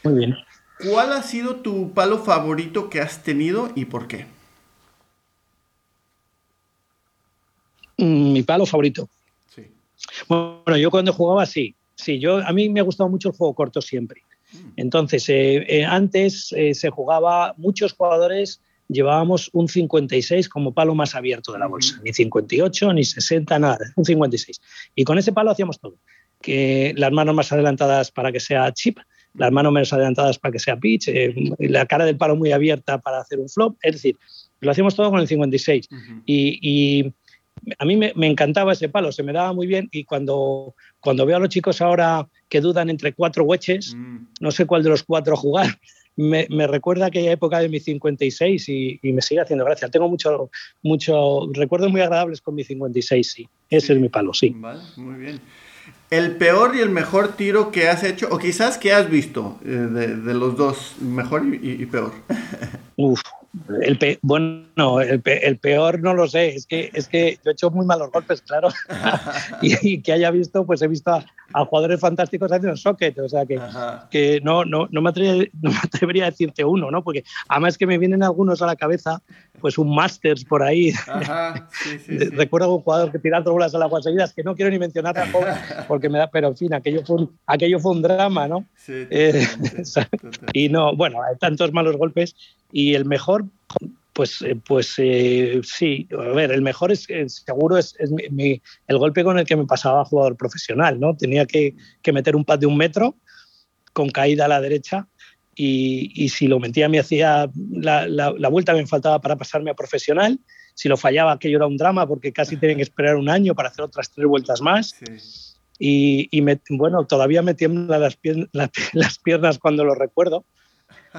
muy bien. ¿Cuál ha sido tu palo favorito que has tenido y por qué? Mm, mi palo favorito. Sí. Bueno, yo cuando jugaba sí. Sí, yo a mí me ha gustado mucho el juego corto siempre. Mm. Entonces, eh, eh, antes eh, se jugaba, muchos jugadores llevábamos un 56 como palo más abierto de la bolsa, ni 58, ni 60, nada, un 56. Y con ese palo hacíamos todo, que las manos más adelantadas para que sea chip, las manos menos adelantadas para que sea pitch, la cara del palo muy abierta para hacer un flop, es decir, lo hacíamos todo con el 56. y, a mí me, encantaba ese palo, se me daba muy bien y cuando, cuando veo a los chicos ahora que dudan entre cuatro hueches, mm. no sé cuál de los cuatro jugar, me, recuerda aquella época de mi 56 y, y, me sigue haciendo gracia. Tengo mucho, mucho recuerdos muy agradables con mi 56, sí. Ese es mi palo, sí. Vale, muy bien. El peor y el mejor tiro que has hecho, o quizás que has visto, eh, de, los dos, mejor y, y peor. Uf, el bueno, el, peor no lo sé, es que, es que yo he hecho muy malos golpes, claro. y, que haya visto, pues he visto a, jugadores fantásticos haciendo socket, o sea que, que no, no, no, me atrevería, a decirte uno, ¿no? Porque además que me vienen algunos a la cabeza, pues un Masters por ahí. Recuerdo un jugador que tiraba bolas a las seguidas, que no quiero ni mencionar joven, porque me da, pero en fin, aquello fue un, aquello fue un drama, ¿no? Eh, y no, bueno, hay tantos malos golpes y el mejor, pues, eh, pues eh, sí, a ver, el mejor es, seguro es, el golpe con el que me pasaba a jugador profesional, ¿no? Tenía que, meter un pad de un metro con caída a la derecha y, si lo metía me hacía la, la, vuelta me faltaba para pasarme a profesional. Si lo fallaba, aquello era un drama porque casi tienen que esperar un año para hacer otras tres vueltas más. y, me, bueno, todavía me tiemblan las, las piernas cuando lo recuerdo.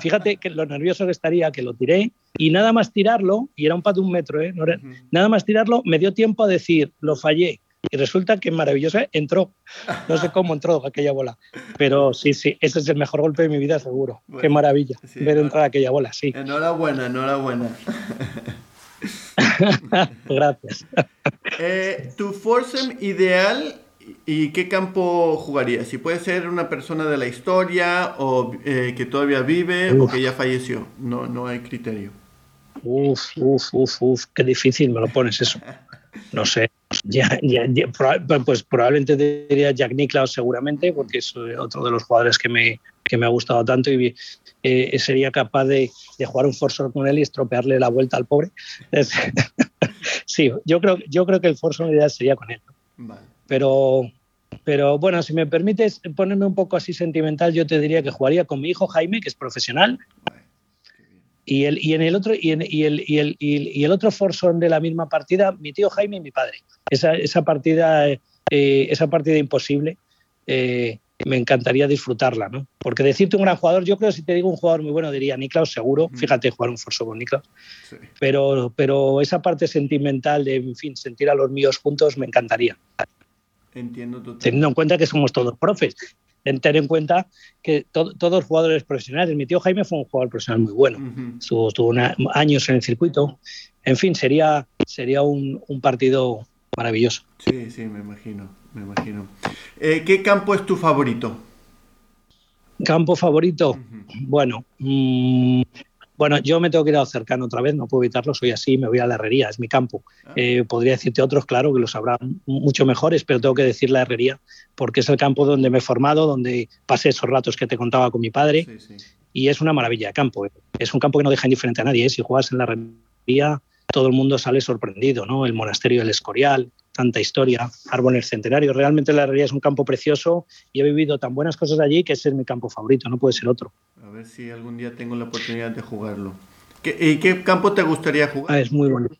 Fíjate que lo nervioso que estaría que lo tiré y nada más tirarlo, y era un pat de un metro, ¿eh? nada más tirarlo, me dio tiempo a decir, lo fallé. Y resulta que maravillosa entró. No sé cómo entró aquella bola. Pero sí, sí, ese es el mejor golpe de mi vida, seguro. Qué maravilla ver entrar aquella bola, sí. Enhorabuena, enhorabuena. Gracias. Eh, ¿Tu foursome ideal ¿Y qué campo jugaría? Si puede ser una persona de la historia o eh, que todavía vive o que ya falleció. No, no hay criterio. Uf, uf, uf, uf, qué difícil me lo pones eso. No sé. Ya, pues probablemente diría Jack Nicklaus seguramente, porque es otro de los jugadores que me, que me ha gustado tanto y eh, sería capaz de, de, jugar un Forza con él y estropearle la vuelta al pobre. sí, yo creo, yo creo que el Forza ideal sería con él. Vale. Pero, pero bueno, si me permites ponerme un poco así sentimental, yo te diría que jugaría con mi hijo Jaime, que es profesional. Y, el, y en el otro y, y, el, y, el, y el otro Forson de la misma partida, mi tío Jaime y mi padre. Esa, esa partida, eh, esa partida imposible, eh, me encantaría disfrutarla, ¿no? Porque decirte un gran jugador, yo creo que si te digo un jugador muy bueno, diría Niklaus, seguro. Mm. Fíjate jugar un Forzo con Niklaus. Pero, pero esa parte sentimental de, en fin, sentir a los míos juntos, me encantaría. Entiendo totalmente. Teniendo en cuenta que somos todos profes. Tener en cuenta que todos jugadores profesionales. Mi tío Jaime fue un jugador profesional muy bueno. Estuvo, años en el circuito. En fin, sería, sería un, partido maravilloso. Sí, sí, me imagino. Me imagino. Eh, ¿Qué campo es tu favorito? Campo favorito. Bueno, mm, bueno, yo me tengo que ir al cercano otra vez, no puedo evitarlo, soy así, me voy a la herrería, es mi campo. Ah. Eh, podría decirte otros, claro, que los habrá mucho mejores, pero tengo que decir la herrería, porque es el campo donde me he formado, donde pasé esos ratos que te contaba con mi padre, y es una maravilla de campo. Eh. Es un campo que no deja indiferente a nadie, ¿eh? si juegas en la herrería, todo el mundo sale sorprendido, ¿no? El monasterio del Escorial, tanta historia, árboles centenarios. Realmente la herrería es un campo precioso y he vivido tan buenas cosas allí que ese es mi campo favorito, no puede ser otro. A ver si algún día tengo la oportunidad de jugarlo. ¿Y qué campo te gustaría jugar? Ah, es muy bonito.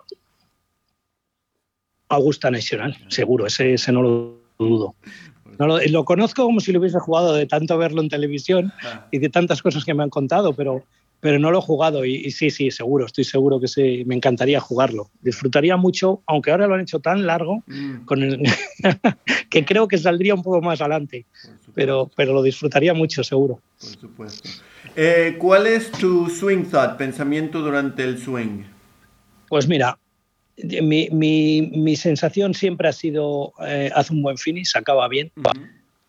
Augusta Nacional, seguro, ese, ese no lo dudo. lo, conozco como si lo hubiese jugado de tanto verlo en televisión ah. y de tantas cosas que me han contado, pero, pero no lo he jugado y, sí, sí, seguro, estoy seguro que sí, me encantaría jugarlo. Disfrutaría mucho, aunque ahora lo han hecho tan largo, mm. con que creo que saldría un poco más adelante, pero, pero lo disfrutaría mucho, seguro. Por supuesto. Eh, ¿Cuál es tu swing thought, pensamiento durante el swing? Pues mira, mi, mi, mi sensación siempre ha sido, eh, hace un buen finish, acaba bien.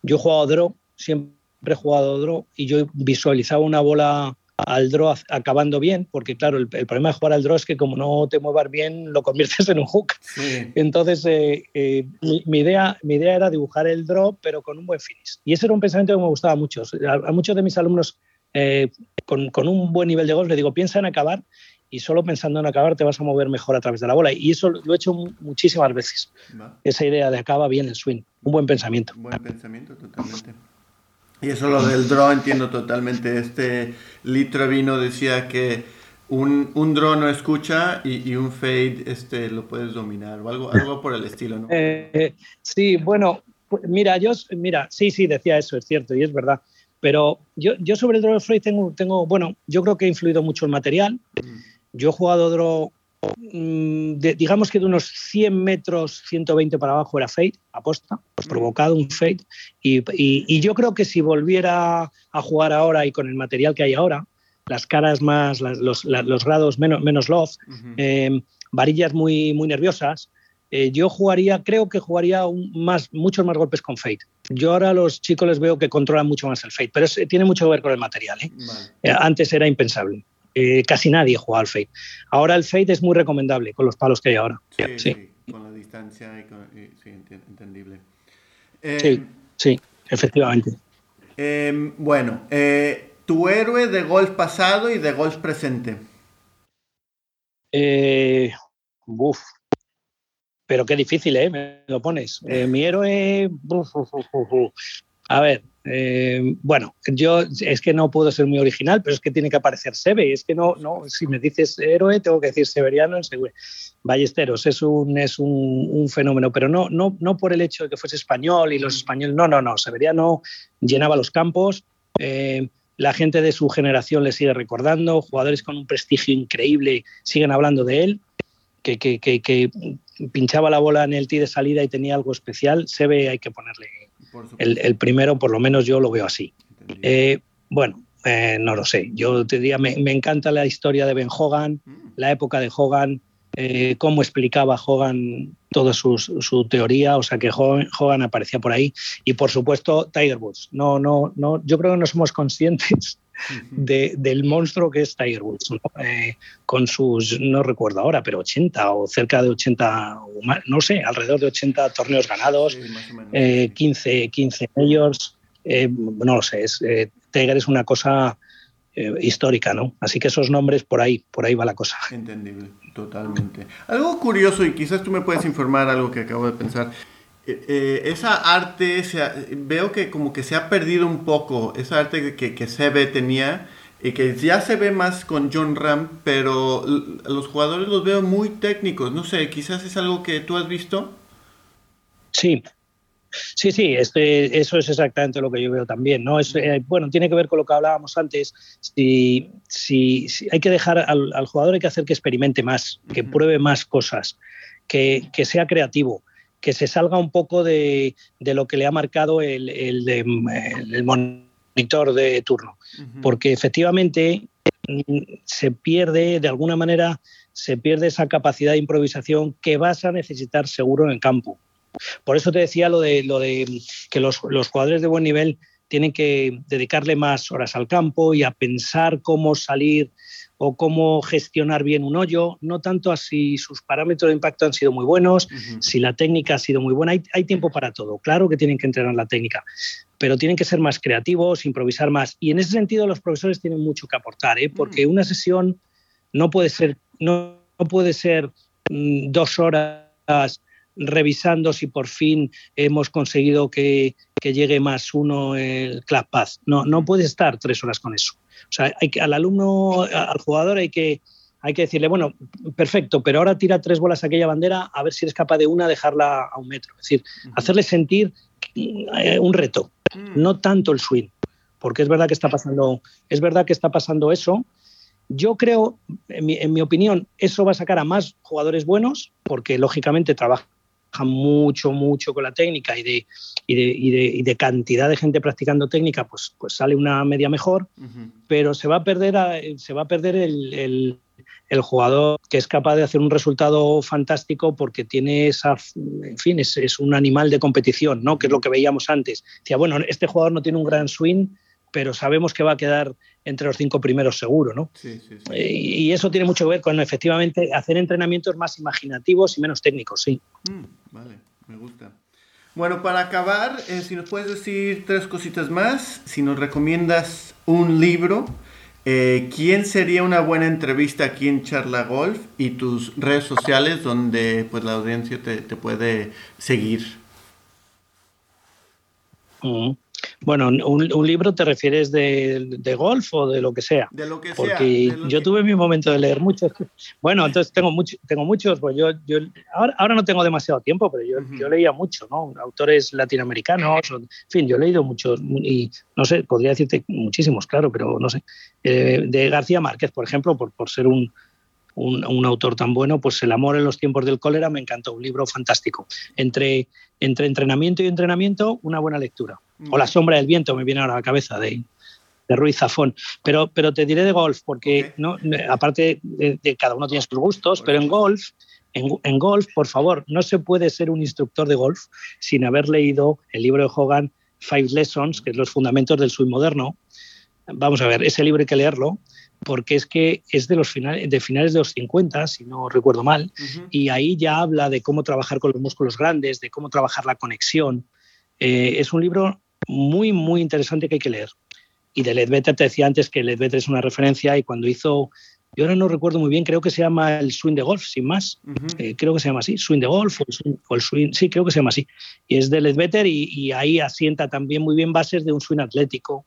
Yo he jugado draw, siempre he jugado draw y yo visualizaba una bola al draw acabando bien, porque claro, el, problema de jugar al draw es que como no te muevas bien, lo conviertes en un hook. Entonces, eh, mi, idea, mi idea era dibujar el draw, pero con un buen finish. Y ese era un pensamiento que me gustaba mucho. a muchos de mis alumnos eh, con, un buen nivel de golf, le digo, piensa en acabar y solo pensando en acabar te vas a mover mejor a través de la bola. Y eso lo he hecho muchísimas veces. Esa idea de acaba bien el swing, un buen pensamiento. Buen pensamiento, totalmente. Y eso lo del draw entiendo totalmente. Este litro vino decía que un, un draw no escucha y, un fade este, lo puedes dominar o algo, algo por el estilo, ¿no? Eh, sí, bueno, mira, yo, mira, sí, sí, decía eso, es cierto, y es verdad. Pero yo, yo sobre el draw Freud tengo, tengo, bueno, yo creo que ha influido mucho el material. Mm. Yo he jugado draw, mm, digamos que de unos 100 metros, 120 para abajo era fade, aposta, pues provocado un fade. Y, y, yo creo que si volviera a jugar ahora y con el material que hay ahora, las caras más, los, los, grados menos, menos love, eh, varillas muy, muy nerviosas, eh, yo jugaría, creo que jugaría más, muchos más golpes con Fate. Yo ahora a los chicos les veo que controlan mucho más el Fate, pero tiene mucho que ver con el material. ¿eh? Eh, antes era impensable. Casi nadie jugaba al Fate. Ahora el Fate es muy recomendable con los palos que hay ahora. Sí, con la distancia y sí, entendible. sí, sí, efectivamente. bueno, tu héroe de golf pasado y de golf presente. Uf, pero qué difícil, ¿eh? Me lo pones. Eh, mi héroe. A ver, Eh, bueno, yo es que no puedo ser muy original, pero es que tiene que aparecer Sebe. Es que no, no, si me dices héroe, tengo que decir Severiano en Ballesteros es un, es un, fenómeno, pero no, no, no por el hecho de que fuese español y los españoles, no, no, no. Severiano llenaba los campos. Eh, la gente de su generación le sigue recordando, jugadores con un prestigio increíble siguen hablando de él, que, que, que, pinchaba la bola en el tee de salida y tenía algo especial. Sebe hay que ponerle el, primero, por lo menos yo lo veo así. Eh, bueno, eh, no lo sé. Yo te diría, me, encanta la historia de Ben Hogan, mm. la época de Hogan, eh, cómo explicaba Hogan toda su, teoría, o sea que Hogan, aparecía por ahí. Y por supuesto, Tiger Woods. No, no, no, yo creo que no somos conscientes del monstruo que es Tiger Woods, con sus, no recuerdo ahora, pero 80 o cerca de 80, no sé, alrededor de 80 torneos ganados, 15, 15 majors, no lo sé, es, eh, Tiger es una cosa eh, histórica, ¿no? Así que esos nombres por ahí, por ahí va la cosa. Entendible, totalmente. Algo curioso, y quizás tú me puedes informar algo que acabo de pensar. Eh, esa arte, veo que como que se ha perdido un poco, esa arte que, que Sebe tenía y que ya se ve más con John Ram, pero los jugadores los veo muy técnicos, no sé, quizás es algo que tú has visto. Sí, Sí, sí, este, eso es exactamente lo que yo veo también. ¿no? Es, eh, bueno, tiene que ver con lo que hablábamos antes. Si, si, hay que dejar al, jugador, hay que hacer que experimente más, que pruebe más cosas, que, que sea creativo que se salga un poco de, lo que le ha marcado el, el, monitor de turno. Porque efectivamente mm, se pierde, de alguna manera, se pierde esa capacidad de improvisación que vas a necesitar seguro en el campo. Por eso te decía lo de, lo de que los, los jugadores de buen nivel tienen que dedicarle más horas al campo y a pensar cómo salir o cómo gestionar bien un hoyo, no tanto a si sus parámetros de impacto han sido muy buenos, si la técnica ha sido muy buena. Hay, tiempo para todo. Claro que tienen que entrenar la técnica, pero tienen que ser más creativos, improvisar más. Y en ese sentido los profesores tienen mucho que aportar, ¿eh? porque mm. una sesión no puede ser, no, puede ser mm, dos horas revisando si por fin hemos conseguido que, llegue más uno el Path. No, no puedes estar tres horas con eso. O sea, hay que, al alumno, al jugador hay que, hay que decirle, bueno, perfecto, pero ahora tira tres bolas a aquella bandera a ver si eres capaz de una dejarla a un metro. Es decir, hacerle sentir eh, un reto, mm. no tanto el swing, porque es verdad que está pasando, es verdad que está pasando eso. Yo creo, en mi, en mi opinión, eso va a sacar a más jugadores buenos, porque lógicamente trabajan mucho, mucho con la técnica y de, y de, y de, y de cantidad de gente practicando técnica, pues, pues sale una media mejor, pero se va a perder, se va a perder el, el, el, jugador que es capaz de hacer un resultado fantástico porque tiene esa, en fin, es, es, un animal de competición, ¿no? que es lo que veíamos antes. Decía, bueno, este jugador no tiene un gran swing, pero sabemos que va a quedar entre los cinco primeros seguro, ¿no? Sí, sí, sí. Eh, y eso tiene mucho que ver con efectivamente hacer entrenamientos más imaginativos y menos técnicos, sí. Mm, vale, me gusta. Bueno, para acabar, eh, si nos puedes decir tres cositas más, si nos recomiendas un libro, eh, ¿quién sería una buena entrevista aquí en Charla Golf y tus redes sociales donde pues la audiencia te, te puede seguir? Mm. Bueno, un, libro te refieres de, golf o de lo que sea. De lo que Porque yo tuve mi momento de leer muchos. Bueno, entonces tengo, mucho, tengo muchos, pues yo, yo ahora, ahora, no tengo demasiado tiempo, pero yo, yo, leía mucho, ¿no? Autores latinoamericanos, en fin, yo he leído muchos y no sé, podría decirte muchísimos, claro, pero no sé. Eh, de García Márquez, por ejemplo, por, por ser un, un, autor tan bueno, pues El amor en los tiempos del cólera me encantó, un libro fantástico. Entre, entre entrenamiento y entrenamiento, una buena lectura. O La sombra del viento me viene ahora a la cabeza de, de Ruiz Zafón. Pero, pero te diré de golf, porque no, aparte de, cada uno tiene sus gustos, pero en golf, en, en, golf, por favor, no se puede ser un instructor de golf sin haber leído el libro de Hogan, Five Lessons, que es los fundamentos del swing moderno. Vamos a ver, ese libro hay que leerlo porque es que es de los finales de finales de los 50, si no recuerdo mal, y ahí ya habla de cómo trabajar con los músculos grandes, de cómo trabajar la conexión. Eh, es un libro muy, muy interesante que hay que leer. Y de Ledbetter te decía antes que Ledbetter es una referencia y cuando hizo yo ahora no recuerdo muy bien, creo que se llama el swing de golf, sin más. Eh, creo que se llama así, swing de golf o el, swing, sí, creo que se llama así. Y es de Ledbetter y, y, ahí asienta también muy bien bases de un swing atlético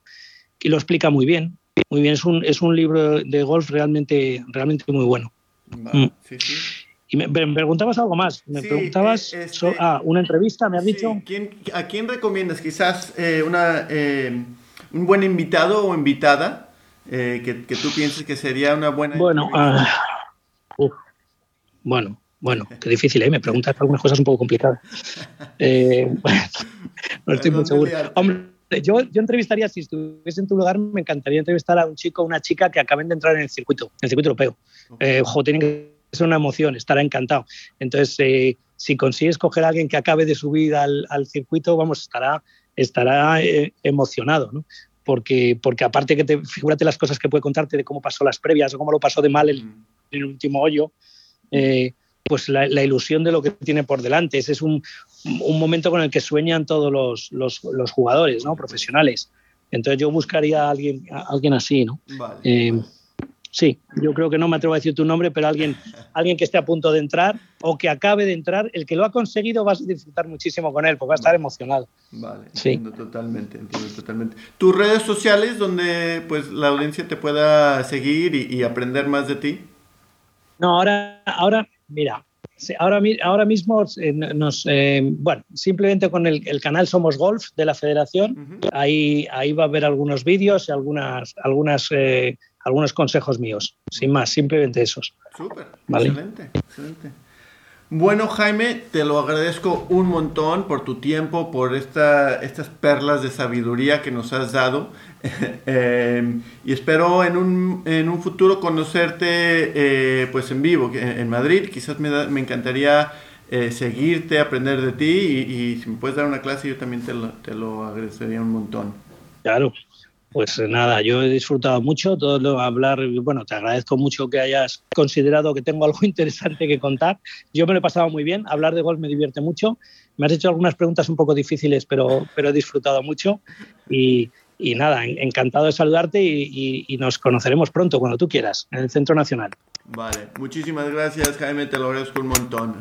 y lo explica muy bien. Muy bien, es un, es un libro de golf realmente, realmente muy bueno. Mm. sí, sí. Y me, preguntabas algo más. Me preguntabas eh, este, ah, una entrevista, me has dicho. ¿A quién recomiendas? Quizás eh, una, un buen invitado o invitada eh, que, tú pienses que sería una buena... Bueno, ah, bueno, bueno, qué difícil, ¿eh? Me preguntas algunas cosas un poco complicadas. Eh, no estoy muy seguro. Hombre, yo, yo entrevistaría, si estuviese en tu lugar, me encantaría entrevistar a un chico o una chica que acaben de entrar en el circuito, en el circuito europeo. Eh, ojo, tiene que ser una emoción, estará encantado. Entonces, si consigues coger a alguien que acabe de subir al, al circuito, vamos, estará, estará emocionado, ¿no? porque, porque aparte que te figúrate las cosas que puede contarte de cómo pasó las previas o cómo lo pasó de mal el, mm. el último hoyo, eh, pues la, ilusión de lo que tiene por delante. Ese es un, un momento con el que sueñan todos los, los, los, jugadores ¿no? profesionales. Entonces yo buscaría a alguien, a alguien así, ¿no? Eh, Sí, yo creo que no me atrevo a decir tu nombre, pero alguien, alguien que esté a punto de entrar o que acabe de entrar, el que lo ha conseguido vas a disfrutar muchísimo con él, porque va a estar emocionado. Vale, entiendo totalmente, entiendo totalmente. Tus redes sociales donde pues la audiencia te pueda seguir y, aprender más de ti. No, ahora, ahora, mira, ahora, ahora mismo eh, nos, eh, bueno, simplemente con el, canal Somos Golf de la Federación, ahí, ahí va a haber algunos vídeos y algunas, algunas eh, algunos consejos míos, sin más, simplemente esos. Súper, excelente, excelente. Bueno, Jaime, te lo agradezco un montón por tu tiempo, por esta, estas perlas de sabiduría que nos has dado. Em, y espero en un, en un futuro conocerte eh, pues en vivo, en, Madrid. Quizás me, me encantaría eh, seguirte, aprender de ti y, y, si me puedes dar una clase yo también te lo, te lo agradecería un montón. Claro, pues nada, yo he disfrutado mucho todo lo hablar, bueno, te agradezco mucho que hayas considerado que tengo algo interesante que contar. Yo me lo he pasado muy bien, hablar de golf me divierte mucho. Me has hecho algunas preguntas un poco difíciles, pero, pero he disfrutado mucho y, y nada, encantado de saludarte y, y, nos conoceremos pronto, cuando tú quieras, en el Centro Nacional. Vale, muchísimas gracias Jaime, te lo agradezco un montón.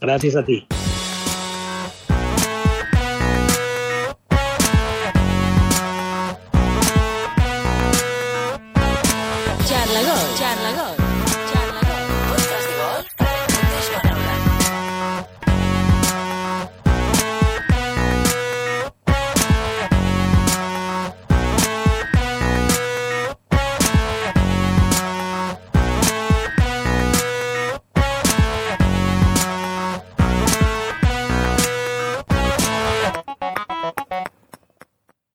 Gracias a ti.